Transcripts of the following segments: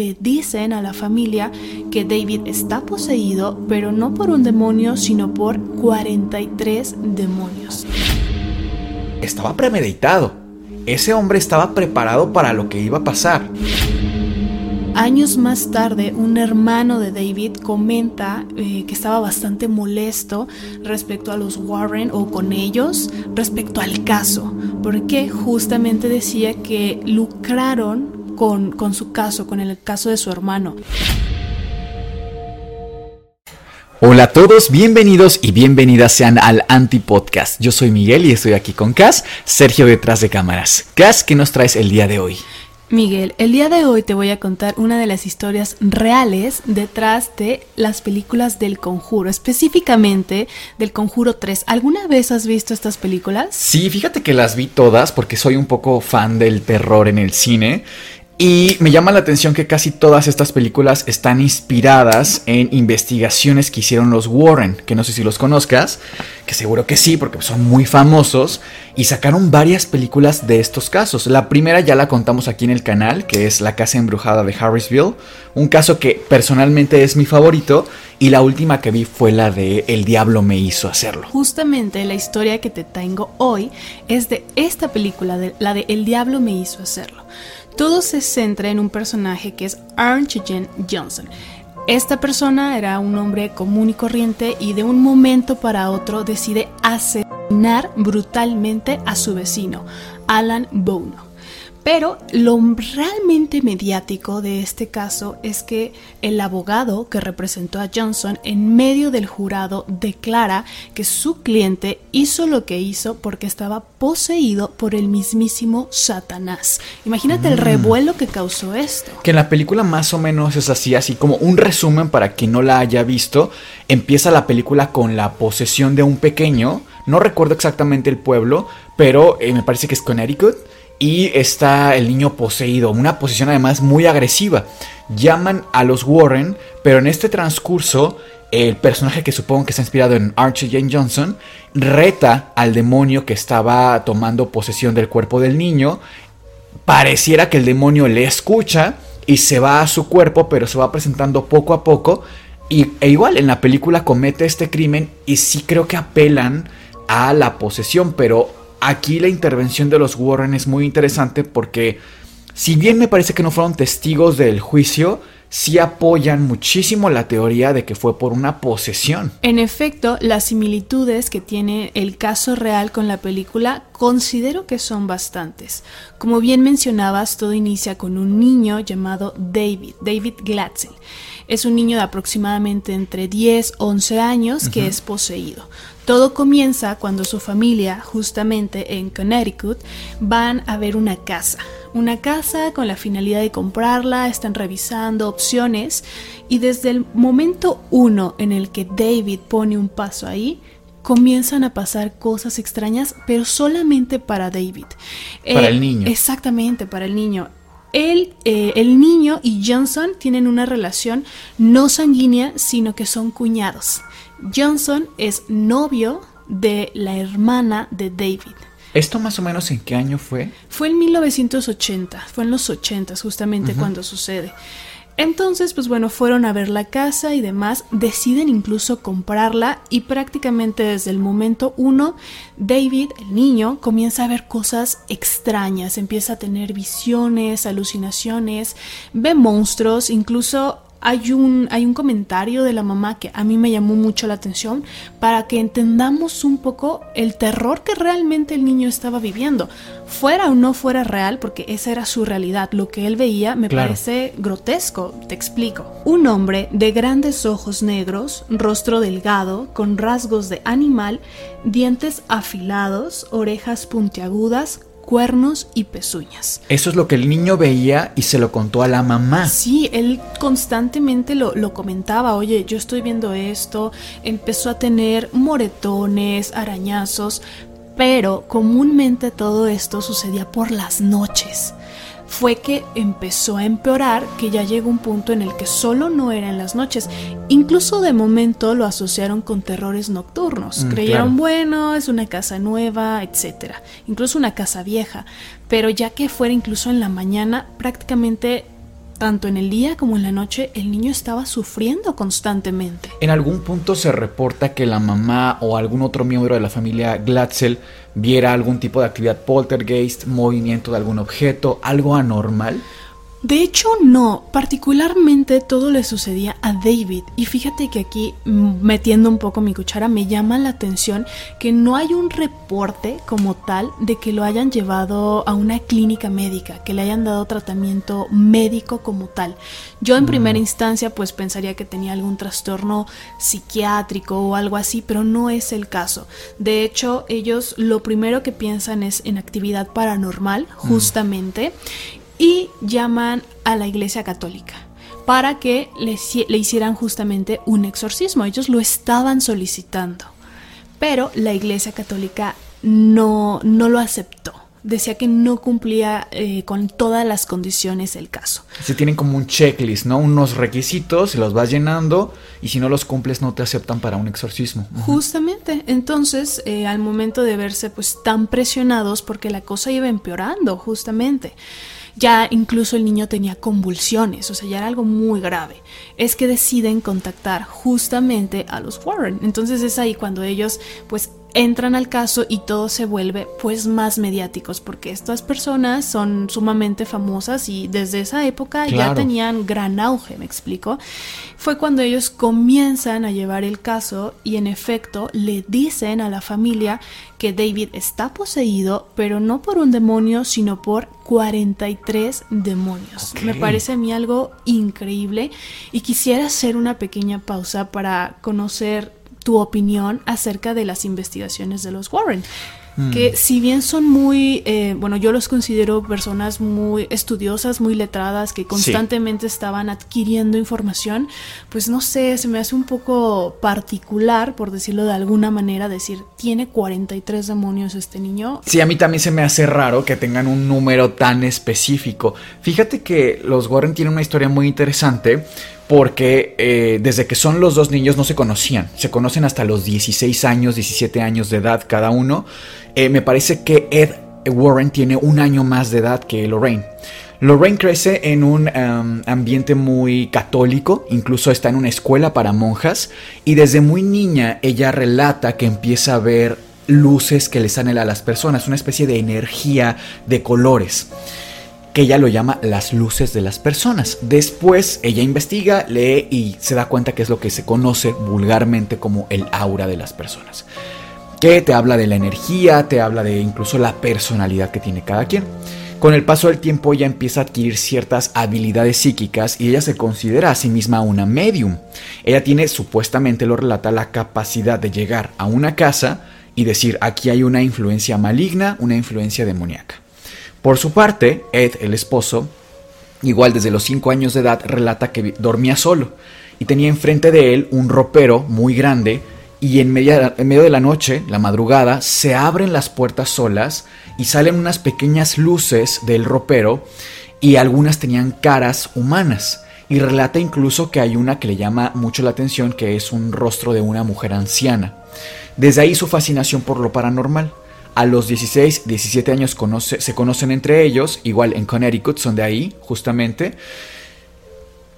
Le dicen a la familia que David está poseído, pero no por un demonio, sino por 43 demonios. Estaba premeditado. Ese hombre estaba preparado para lo que iba a pasar. Años más tarde, un hermano de David comenta eh, que estaba bastante molesto respecto a los Warren o con ellos respecto al caso, porque justamente decía que lucraron con, su caso, con el caso de su hermano. Hola a todos, bienvenidos y bienvenidas sean al Anti-Podcast. Yo soy Miguel y estoy aquí con Cas, Sergio detrás de cámaras. Cas, ¿qué nos traes el día de hoy? Miguel, el día de hoy te voy a contar una de las historias reales detrás de las películas del Conjuro, específicamente del Conjuro 3. ¿Alguna vez has visto estas películas? Sí, fíjate que las vi todas porque soy un poco fan del terror en el cine y me llama la atención que casi todas estas películas están inspiradas en investigaciones que hicieron los Warren, que no sé si los conozcas, que seguro que sí, porque son muy famosos, y sacaron varias películas de estos casos. La primera ya la contamos aquí en el canal, que es La Casa Embrujada de Harrisville, un caso que personalmente es mi favorito, y la última que vi fue la de El Diablo me hizo hacerlo. Justamente la historia que te tengo hoy es de esta película, de, la de El Diablo me hizo hacerlo. Todo se centra en un personaje que es Arndt Johnson. Esta persona era un hombre común y corriente y de un momento para otro decide asesinar brutalmente a su vecino, Alan Bono. Pero lo realmente mediático de este caso es que el abogado que representó a Johnson en medio del jurado declara que su cliente hizo lo que hizo porque estaba poseído por el mismísimo Satanás. Imagínate el mm. revuelo que causó esto. Que en la película más o menos es así, así como un resumen para quien no la haya visto. Empieza la película con la posesión de un pequeño, no recuerdo exactamente el pueblo, pero eh, me parece que es Connecticut y está el niño poseído, una posición además muy agresiva. Llaman a los Warren, pero en este transcurso el personaje que supongo que está inspirado en Archie Jane Johnson reta al demonio que estaba tomando posesión del cuerpo del niño. Pareciera que el demonio le escucha y se va a su cuerpo, pero se va presentando poco a poco. Y, e igual en la película comete este crimen y sí creo que apelan a la posesión, pero aquí la intervención de los Warren es muy interesante porque si bien me parece que no fueron testigos del juicio, sí apoyan muchísimo la teoría de que fue por una posesión. En efecto, las similitudes que tiene el caso real con la película considero que son bastantes. Como bien mencionabas, todo inicia con un niño llamado David, David Glatzel. Es un niño de aproximadamente entre 10 11 años que es poseído. Todo comienza cuando su familia, justamente en Connecticut, van a ver una casa. Una casa con la finalidad de comprarla, están revisando opciones y desde el momento uno en el que David pone un paso ahí, comienzan a pasar cosas extrañas, pero solamente para David. Para el niño. Exactamente, para el niño. Él, eh, el niño y Johnson tienen una relación no sanguínea, sino que son cuñados. Johnson es novio de la hermana de David. ¿Esto más o menos en qué año fue? Fue en 1980, fue en los 80 justamente cuando sucede. Entonces, pues bueno, fueron a ver la casa y demás, deciden incluso comprarla y prácticamente desde el momento uno, David, el niño, comienza a ver cosas extrañas, empieza a tener visiones, alucinaciones, ve monstruos, incluso hay un, hay un comentario de la mamá que a mí me llamó mucho la atención para que entendamos un poco el terror que realmente el niño estaba viviendo. Fuera o no fuera real, porque esa era su realidad, lo que él veía me parece grotesco, te explico. Un hombre de grandes ojos negros, rostro delgado, con rasgos de animal, dientes afilados, orejas puntiagudas, cuernos y pezuñas. Eso es lo que el niño veía y se lo contó a la mamá. Sí, él constantemente lo, lo, comentaba, oye, yo estoy viendo esto, empezó a tener moretones, arañazos, pero comúnmente todo esto sucedía por las noches fue que empezó a empeorar, que ya llegó un punto en el que solo no era en las noches. Incluso de momento lo asociaron con terrores nocturnos. Mm, Creyeron, bueno, es una casa nueva, etc. Incluso una casa vieja. Pero ya que fuera incluso en la mañana, prácticamente tanto en el día como en la noche, el niño estaba sufriendo constantemente. En algún punto se reporta que la mamá o algún otro miembro de la familia Glatzel viera algún tipo de actividad poltergeist, movimiento de algún objeto, algo anormal. De hecho, no, particularmente todo le sucedía a David. Y fíjate que aquí, mm, metiendo un poco mi cuchara, me llama la atención que no hay un reporte como tal de que lo hayan llevado a una clínica médica, que le hayan dado tratamiento médico como tal. Yo en primera mm. instancia pues pensaría que tenía algún trastorno psiquiátrico o algo así, pero no es el caso. De hecho, ellos lo primero que piensan es en actividad paranormal, mm. Y llaman a la Iglesia Católica para que le, le, hicieran justamente un exorcismo. Ellos lo estaban solicitando, pero la Iglesia Católica no, no lo aceptó. Decía que no cumplía eh, con todas las condiciones el caso. Se tienen como un checklist, ¿no? Unos requisitos, los vas llenando y si no los cumples no te aceptan para un exorcismo. Justamente, entonces eh, al momento de verse pues tan presionados porque la cosa iba empeorando, justamente ya incluso el niño tenía convulsiones, o sea, ya era algo muy grave. Es que deciden contactar justamente a los Warren. Entonces es ahí cuando ellos pues entran al caso y todo se vuelve pues más mediáticos porque estas personas son sumamente famosas y desde esa época ya tenían gran auge, me explico. Fue cuando ellos comienzan a llevar el caso y en efecto le dicen a la familia que David está poseído, pero no por un demonio, sino por 43 demonios. Me parece a mí algo increíble y quisiera hacer una pequeña pausa para conocer tu opinión acerca de las investigaciones de los Warren. Mm. Que si bien son muy, eh, bueno, yo los considero personas muy estudiosas, muy letradas, que constantemente estaban adquiriendo información, pues no sé, se me hace un poco particular, por decirlo de alguna manera, decir, tiene 43 demonios este niño. Sí, a mí también se me hace raro que tengan un número tan específico. Fíjate que los Warren tienen una historia muy interesante porque eh, desde que son los dos niños no se conocían, se conocen hasta los 16 años, 17 años de edad cada uno. Eh, me parece que Ed Warren tiene un año más de edad que Lorraine. Lorraine crece en un em, ambiente muy católico, incluso está en una escuela para monjas, y desde muy niña ella relata que empieza a ver luces que le salen a las personas, una especie de energía de colores que ella lo llama las luces de las personas. Después ella investiga, lee y se da cuenta que es lo que se conoce vulgarmente como el aura de las personas. Que te habla de la energía, te habla de incluso la personalidad que tiene cada quien. Con el paso del tiempo ella empieza a adquirir ciertas habilidades psíquicas y ella se considera a sí misma una medium. Ella tiene, supuestamente lo relata, la capacidad de llegar a una casa y decir aquí hay una influencia maligna, una influencia demoníaca. Por su parte, Ed, el esposo, igual desde los 5 años de edad, relata que dormía solo y tenía enfrente de él un ropero muy grande y en, en, medio de la noche, la madrugada, se abren las puertas solas y salen unas pequeñas luces del ropero y algunas tenían caras humanas. Y relata incluso que hay una que le llama mucho la atención, que es un rostro de una mujer anciana. Desde ahí su fascinación por lo paranormal. A los 16, 17 años se conocen entre ellos, igual en Connecticut, son de ahí, justamente.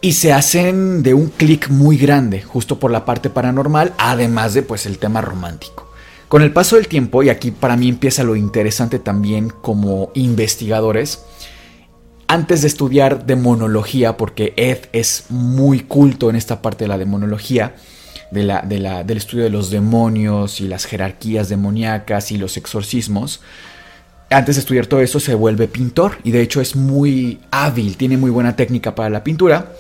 y se hacen de un clic muy grande, justo por la parte paranormal, además de pues el tema romántico. Con el paso del tiempo, y aquí para mí empieza lo interesante también como investigadores, antes de estudiar demonología, porque Ed es muy culto en esta parte de la demonología, de la, del estudio de los demonios y las jerarquías demoníacas y los exorcismos, antes de estudiar todo eso se vuelve pintor y de hecho es muy hábil, tiene muy buena técnica para la pintura.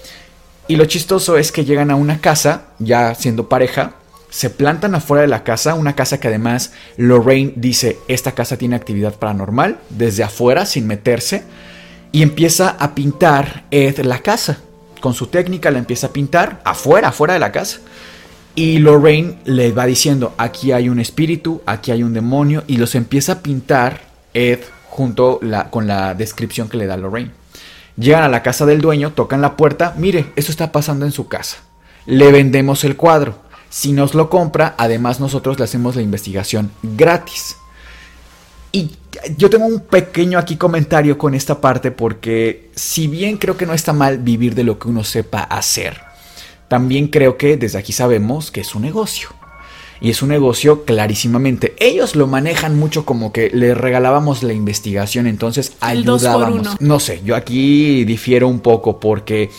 Y lo chistoso es que llegan a una casa, ya siendo pareja, se plantan afuera de la casa, una casa que además Lorraine dice, esta casa tiene actividad paranormal, desde afuera, sin meterse, y empieza a pintar Ed la casa. Con su técnica la empieza a pintar afuera, afuera de la casa. Y Lorraine le va diciendo, aquí hay un espíritu, aquí hay un demonio, y los empieza a pintar Ed junto con la descripción que le da Lorraine. Llegan a la casa del dueño, tocan la puerta, mire, eso está pasando en su casa. Le vendemos el cuadro. Si nos lo compra, además nosotros le hacemos la investigación gratis. Y yo tengo un pequeño aquí comentario con esta parte porque si bien creo que no está mal vivir de lo que uno sepa hacer, también creo que desde aquí sabemos que es un negocio y es un negocio clarísimamente. Ellos lo manejan mucho como que les regalábamos la investigación, entonces ayudábamos. No sé, yo aquí difiero un poco porque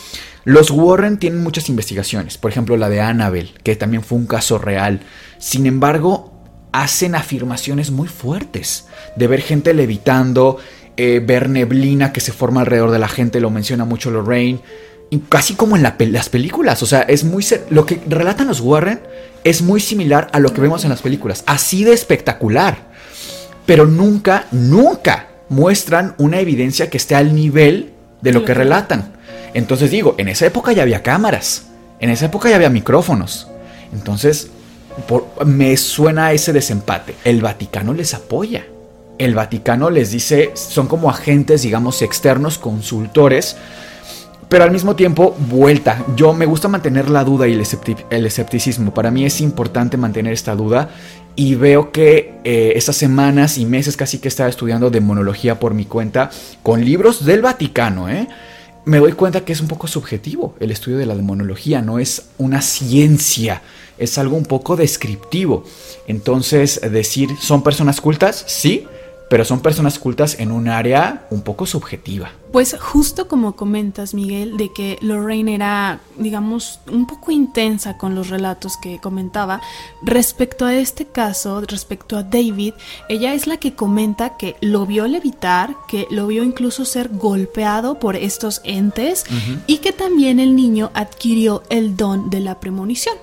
los Warren tienen muchas investigaciones, por ejemplo la de Annabelle, que también fue un caso real. Sin embargo, hacen afirmaciones muy fuertes de ver gente levitando, eh, ver neblina que se forma alrededor de la gente, lo menciona mucho Lorraine casi como en las películas. O sea, es muy. Lo que relatan los Warren es muy similar a lo que vemos en las películas. Así de espectacular. Pero nunca, nunca muestran una evidencia que esté al nivel de lo que relatan. Entonces digo, en esa época ya había cámaras. En esa época ya había micrófonos. Entonces, me suena ese desempate. El Vaticano les apoya. El Vaticano les dice, son como agentes, digamos, externos, consultores pero al mismo tiempo, vuelta. Yo me gusta mantener la duda y el, escepticismo. Para mí es importante mantener esta duda. Y veo que eh, estas semanas y meses casi que estaba estudiando demonología por mi cuenta, con libros del Vaticano, ¿eh? me doy cuenta que es un poco subjetivo el estudio de la demonología, no es una ciencia, es algo un poco descriptivo. Entonces, decir, ¿son personas cultas? Sí, pero son personas cultas en un área un poco subjetiva. Pues justo como comentas, Miguel, de que Lorraine era, digamos, un poco intensa con los relatos que comentaba, respecto a este caso, respecto a David, ella es la que comenta que lo vio levitar, que lo vio incluso ser golpeado por estos entes y que también el niño adquirió el don de la premonición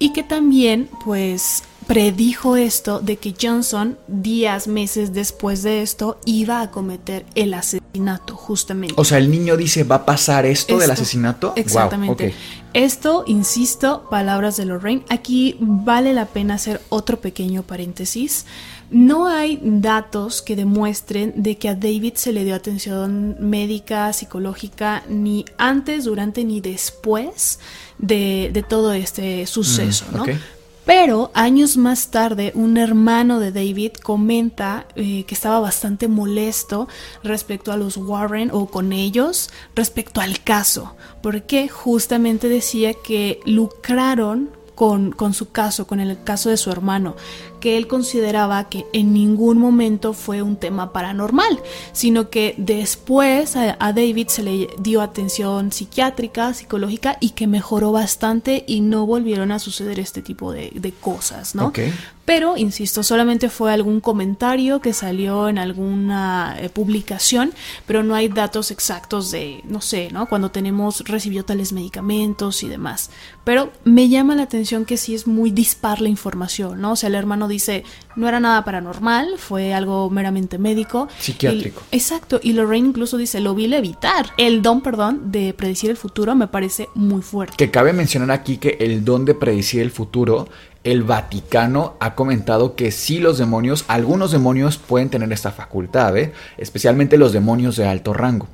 y que también, pues, predijo esto de que Johnson, días, meses después de esto, iba a cometer el asesinato, justamente. O sea, el niño dice, ¿va a pasar esto, del asesinato? Exactamente. Esto, insisto, palabras de Lorraine. Aquí vale la pena hacer otro pequeño paréntesis. No hay datos que demuestren de que a David se le dio atención médica, psicológica, ni antes, durante, ni después de, todo este suceso, mm, ¿no? Pero años más tarde, un hermano de David comenta eh, que estaba bastante molesto respecto a los Warren o con ellos respecto al caso, porque justamente decía que lucraron con, con, su caso, con el caso de su hermano, que él consideraba que en ningún momento fue un tema paranormal, sino que después a, David se le dio atención psiquiátrica, psicológica y que mejoró bastante y no volvieron a suceder este tipo de, cosas, ¿no? Pero, insisto, solamente fue algún comentario que salió en alguna eh, publicación, pero no hay datos exactos de, no sé, ¿no? Cuando tenemos, recibió tales medicamentos y demás. Pero me llama la atención que sí es muy dispar la información, ¿no? O sea, el hermano dice, no era nada paranormal, fue algo meramente médico. Psiquiátrico. exacto, y Lorraine incluso dice, lo vi evitar. El don, perdón, de predecir el futuro me parece muy fuerte. Que cabe mencionar aquí que el don de predecir el futuro, el Vaticano ha comentado que sí los demonios, algunos demonios pueden tener esta facultad, ¿eh? especialmente los demonios de alto rango.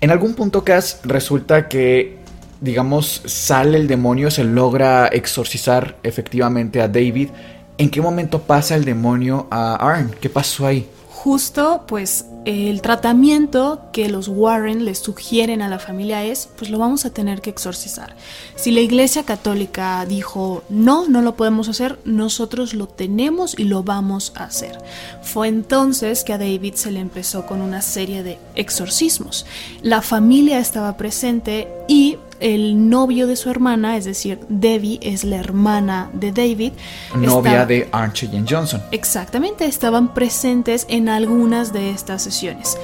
En algún punto, Cass, resulta que digamos, sale el demonio, se logra exorcizar efectivamente a David ¿En qué momento pasa el demonio a Arn? ¿Qué pasó ahí? justo pues el tratamiento que los Warren les sugieren a la familia es pues lo vamos a tener que exorcizar. Si la Iglesia Católica dijo no, no lo podemos hacer, nosotros lo tenemos y lo vamos a hacer. Fue entonces que a David se le empezó con una serie de exorcismos. La familia estaba presente y el novio de su hermana, es decir, Debbie es la hermana de David. Novia de Archie Johnson. Exactamente, estaban presentes en algunas de estas sesiones.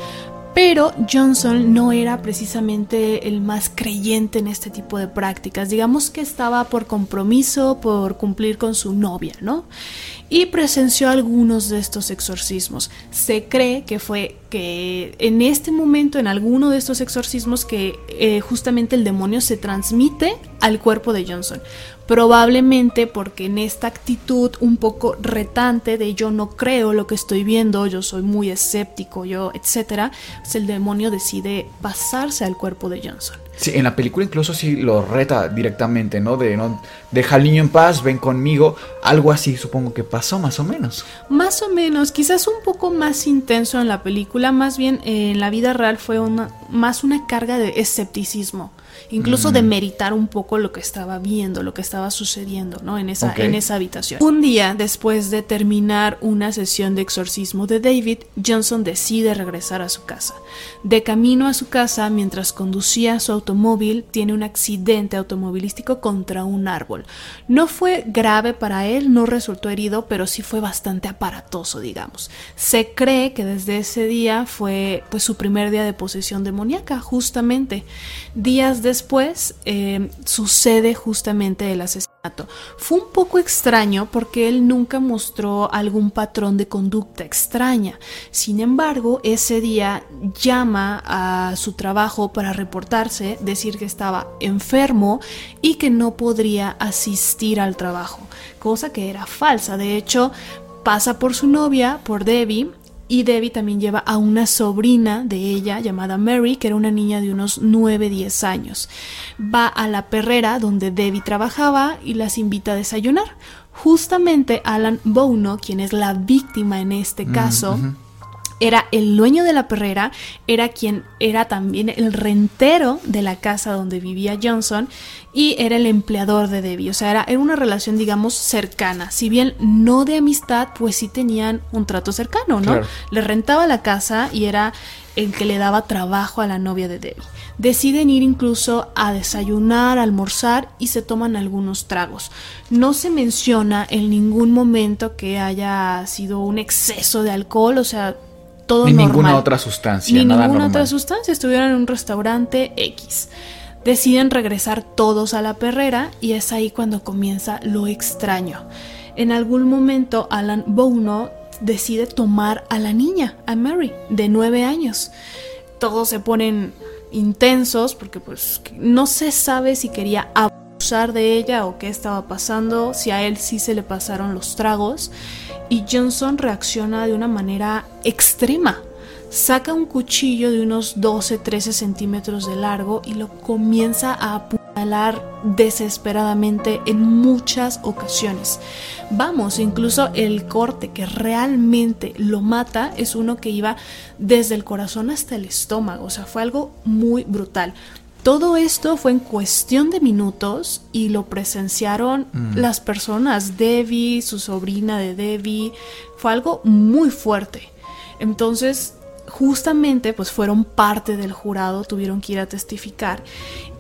Pero Johnson no era precisamente el más creyente en este tipo de prácticas. Digamos que estaba por compromiso, por cumplir con su novia, ¿no? Y presenció algunos de estos exorcismos. Se cree que fue que en este momento, en alguno de estos exorcismos, que eh, justamente el demonio se transmite al cuerpo de Johnson. Probablemente porque en esta actitud un poco retante de yo no creo lo que estoy viendo, yo soy muy escéptico, yo, etcétera, pues el demonio decide pasarse al cuerpo de Johnson. Sí, en la película incluso sí lo reta directamente, ¿no? De no deja al niño en paz, ven conmigo, algo así supongo que pasó más o menos. Más o menos, quizás un poco más intenso en la película, más bien en la vida real fue una más una carga de escepticismo incluso de meditar un poco lo que estaba viendo, lo que estaba sucediendo, ¿no? En esa, en esa habitación. Un día, después de terminar una sesión de exorcismo de David, Johnson decide regresar a su casa. De camino a su casa, mientras conducía su automóvil, tiene un accidente automovilístico contra un árbol. No fue grave para él, no resultó herido, pero sí fue bastante aparatoso, digamos. Se cree que desde ese día fue pues su primer día de posesión demoníaca, justamente. Días después después eh, sucede justamente el asesinato. Fue un poco extraño porque él nunca mostró algún patrón de conducta extraña. Sin embargo, ese día llama a su trabajo para reportarse, decir que estaba enfermo y que no podría asistir al trabajo, cosa que era falsa. De hecho, pasa por su novia, por Debbie, y Debbie también lleva a una sobrina de ella llamada Mary, que era una niña de unos 9-10 años. Va a la perrera donde Debbie trabajaba y las invita a desayunar. Justamente Alan Bono, quien es la víctima en este mm, caso, era el dueño de la perrera, era quien era también el rentero de la casa donde vivía Johnson y era el empleador de Debbie. O sea, era, una relación, digamos, cercana. Si bien no de amistad, pues sí tenían un trato cercano, ¿no? Le rentaba la casa y era el que le daba trabajo a la novia de Debbie. Deciden ir incluso a desayunar, almorzar y se toman algunos tragos. No se menciona en ningún momento que haya sido un exceso de alcohol, o sea, ni ninguna otra sustancia. Ni ninguna otra sustancia. Estuvieron en un restaurante X. Deciden regresar todos a la perrera y es ahí cuando comienza lo extraño. En algún momento Alan Bono decide tomar a la niña, a Mary, de nueve años. Todos se ponen intensos porque pues no se sabe si quería de ella o qué estaba pasando, si a él sí se le pasaron los tragos y Johnson reacciona de una manera extrema. Saca un cuchillo de unos 12-13 centímetros de largo y lo comienza a apuñalar desesperadamente en muchas ocasiones. Vamos, incluso el corte que realmente lo mata es uno que iba desde el corazón hasta el estómago, o sea, fue algo muy brutal. Todo esto fue en cuestión de minutos y lo presenciaron mm. las personas, Debbie, su sobrina de Debbie, fue algo muy fuerte. Entonces, justamente, pues fueron parte del jurado, tuvieron que ir a testificar.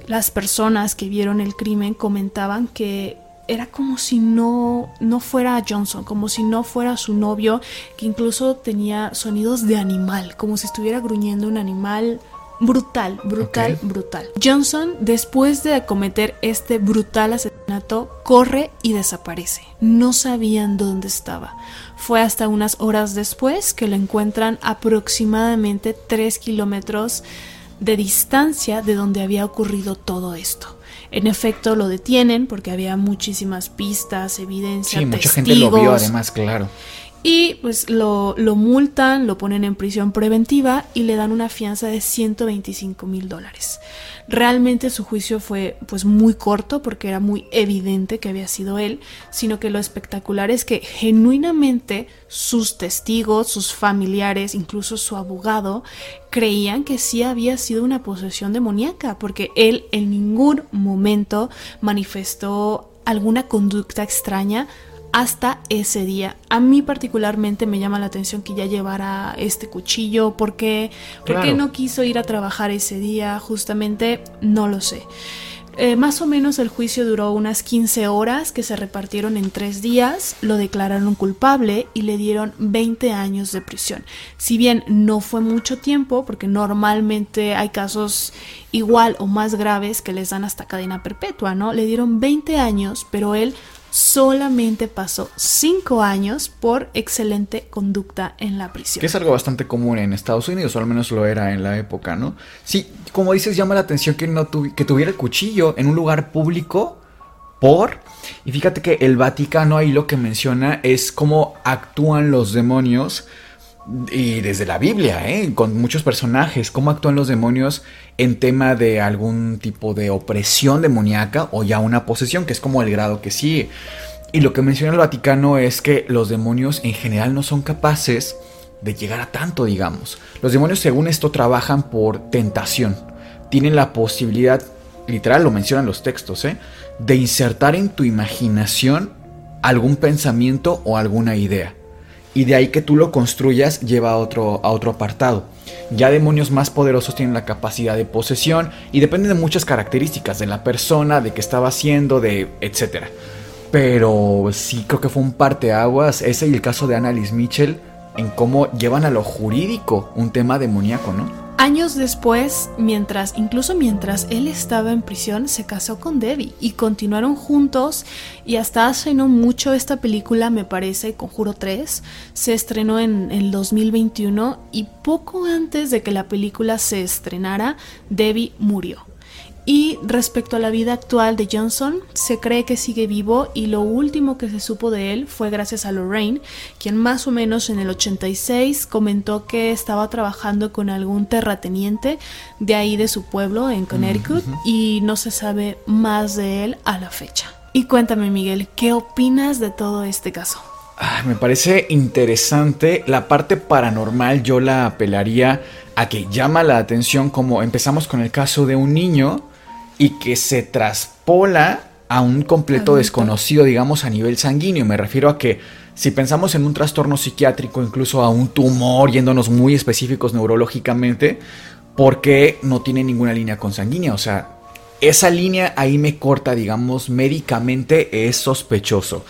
Las personas que vieron el crimen comentaban que era como si no, no fuera Johnson, como si no fuera su novio, que incluso tenía sonidos de animal, como si estuviera gruñendo un animal brutal, brutal, brutal. Johnson, después de cometer este brutal asesinato, corre y desaparece. No sabían dónde estaba. Fue hasta unas horas después que lo encuentran aproximadamente 3 kilómetros de distancia de donde había ocurrido todo esto. En efecto, lo detienen porque había muchísimas pistas, evidencia, Sí, mucha gente lo vio además, claro Y pues lo, lo, multan, lo ponen en prisión preventiva y le dan una fianza de 125 mil dólares. Realmente su juicio fue pues muy corto porque era muy evidente que había sido él, sino que lo espectacular es que genuinamente sus testigos, sus familiares, incluso su abogado, creían que sí había sido una posesión demoníaca, porque él en ningún momento manifestó alguna conducta extraña hasta ese día. A mí particularmente me llama la atención que ya llevara este cuchillo. ¿Por qué, no quiso ir a trabajar ese día? Justamente no lo sé. Eh, más o menos el juicio duró unas 15 horas que se repartieron en tres días, lo declararon culpable y le dieron 20 años de prisión. Si bien no fue mucho tiempo, porque normalmente hay casos igual o más graves que les dan hasta cadena perpetua, ¿no? Le dieron 20 años, pero él solamente pasó cinco años por excelente conducta en la prisión. Que es algo bastante común en Estados Unidos, o al menos lo era en la época, ¿no? Sí, como dices, llama la atención que, no que tuviera el cuchillo en un lugar público por... Y fíjate que el Vaticano ahí lo que menciona es cómo actúan los demonios y desde la Biblia, ¿eh? con muchos personajes, cómo actúan los demonios en tema de algún tipo de opresión demoníaca o ya una posesión, que es como el grado que sigue. Y lo que menciona el Vaticano es que los demonios en general no son capaces de llegar a tanto, digamos. Los demonios según esto trabajan por tentación. Tienen la posibilidad, literal lo mencionan los textos, ¿eh? de insertar en tu imaginación algún pensamiento o alguna idea y de ahí que tú lo construyas lleva a otro, a otro apartado. Ya demonios más poderosos tienen la capacidad de posesión y depende de muchas características de la persona, de qué estaba haciendo, de etcétera. Pero sí creo que fue un parteaguas ese y el caso de Annalise Mitchell en cómo llevan a lo jurídico un tema demoníaco, ¿no? Años después, mientras, incluso mientras él estaba en prisión, se casó con Debbie y continuaron juntos y hasta hace no mucho esta película, me parece, Conjuro 3, se estrenó en el 2021 y poco antes de que la película se estrenara, Debbie murió. Y respecto a la vida actual de Johnson, se cree que sigue vivo y lo último que se supo de él fue gracias a Lorraine, quien más o menos en el 86 comentó que estaba trabajando con algún terrateniente de ahí de su pueblo en Connecticut y no se sabe más de él a la fecha. Y cuéntame Miguel, ¿qué opinas de todo este caso? me parece interesante. La parte paranormal yo la apelaría a que llama la atención como empezamos con el caso de un niño y que se traspola a un completo desconocido, digamos, a nivel sanguíneo. Me refiero a que si pensamos en un trastorno psiquiátrico, incluso a un tumor, yéndonos muy específicos neurológicamente, ¿por qué no tiene ninguna línea consanguínea? O sea, esa línea ahí me corta, digamos, médicamente es sospechoso.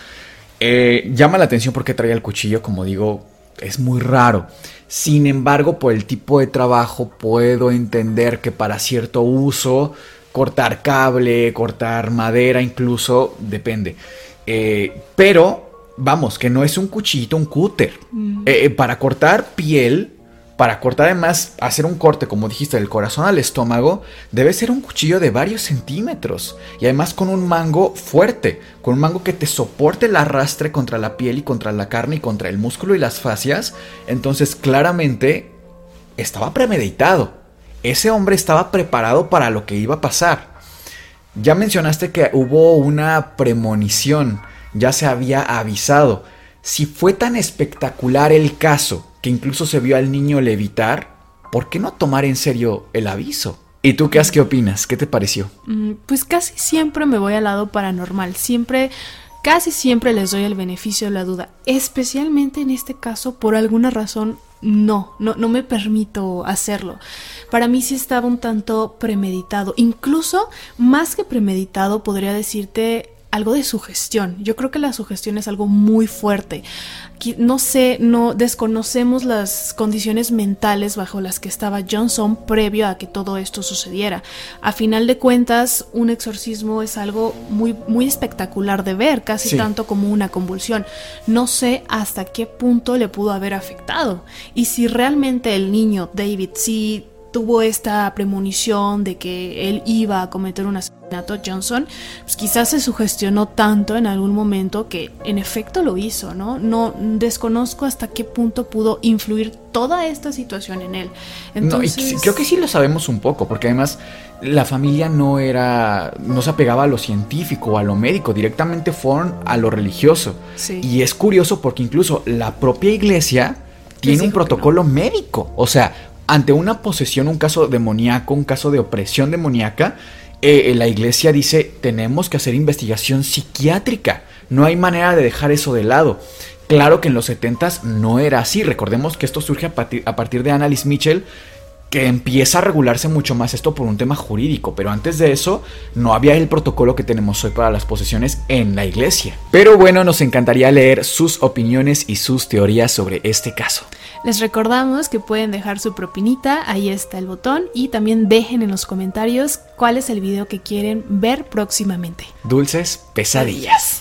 Eh, llama la atención porque trae el cuchillo, como digo, es muy raro. Sin embargo, por el tipo de trabajo puedo entender que para cierto uso cortar cable, cortar madera, incluso, depende. Eh, pero, vamos, que no es un cuchillito, un cúter. Mm. Eh, eh, para cortar piel, para cortar además, hacer un corte, como dijiste, del corazón al estómago, debe ser un cuchillo de varios centímetros. Y además con un mango fuerte, con un mango que te soporte el arrastre contra la piel y contra la carne y contra el músculo y las fascias. Entonces, claramente, estaba premeditado ese hombre estaba preparado para lo que iba a pasar. Ya mencionaste que hubo una premonición, ya se había avisado. Si fue tan espectacular el caso que incluso se vio al niño levitar, ¿por qué no tomar en serio el aviso? ¿Y tú qué, qué opinas? ¿Qué te pareció? Mm, pues casi siempre me voy al lado paranormal, siempre casi siempre les doy el beneficio de la duda, especialmente en este caso por alguna razón no, no, no me permito hacerlo. Para mí sí estaba un tanto premeditado, incluso más que premeditado podría decirte algo de sugestión. Yo creo que la sugestión es algo muy fuerte. No sé, no desconocemos las condiciones mentales bajo las que estaba Johnson previo a que todo esto sucediera. A final de cuentas, un exorcismo es algo muy muy espectacular de ver, casi tanto como una convulsión. No sé hasta qué punto le pudo haber afectado y si realmente el niño David si tuvo esta premonición de que él iba a cometer un asesinato, Johnson, pues quizás se sugestionó tanto en algún momento que en efecto lo hizo, ¿no? No desconozco hasta qué punto pudo influir toda esta situación en él. Entonces... creo que sí lo sabemos un poco, porque además la familia no era, no se apegaba a lo científico o a lo médico, directamente fueron a lo religioso. Y es curioso porque incluso la propia iglesia tiene un protocolo médico. O sea, ante una posesión, un caso demoníaco, un caso de opresión demoníaca, eh, la iglesia dice tenemos que hacer investigación psiquiátrica. No hay manera de dejar eso de lado. Claro que en los 70 no era así. Recordemos que esto surge a partir, a partir de Annalise Mitchell, que empieza a regularse mucho más esto por un tema jurídico, pero antes de eso no había el protocolo que tenemos hoy para las posesiones en la iglesia. Pero bueno, nos encantaría leer sus opiniones y sus teorías sobre este caso. Les recordamos que pueden dejar su propinita, ahí está el botón, y también dejen en los comentarios cuál es el video que quieren ver próximamente. Dulces pesadillas.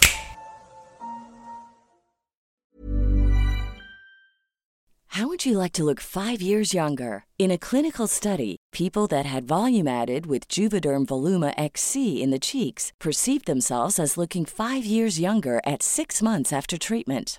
How would you like to look five years younger? In a clinical study, people that had volume added with Juvederm Voluma XC in the cheeks perceived themselves as looking five years younger at six months after treatment.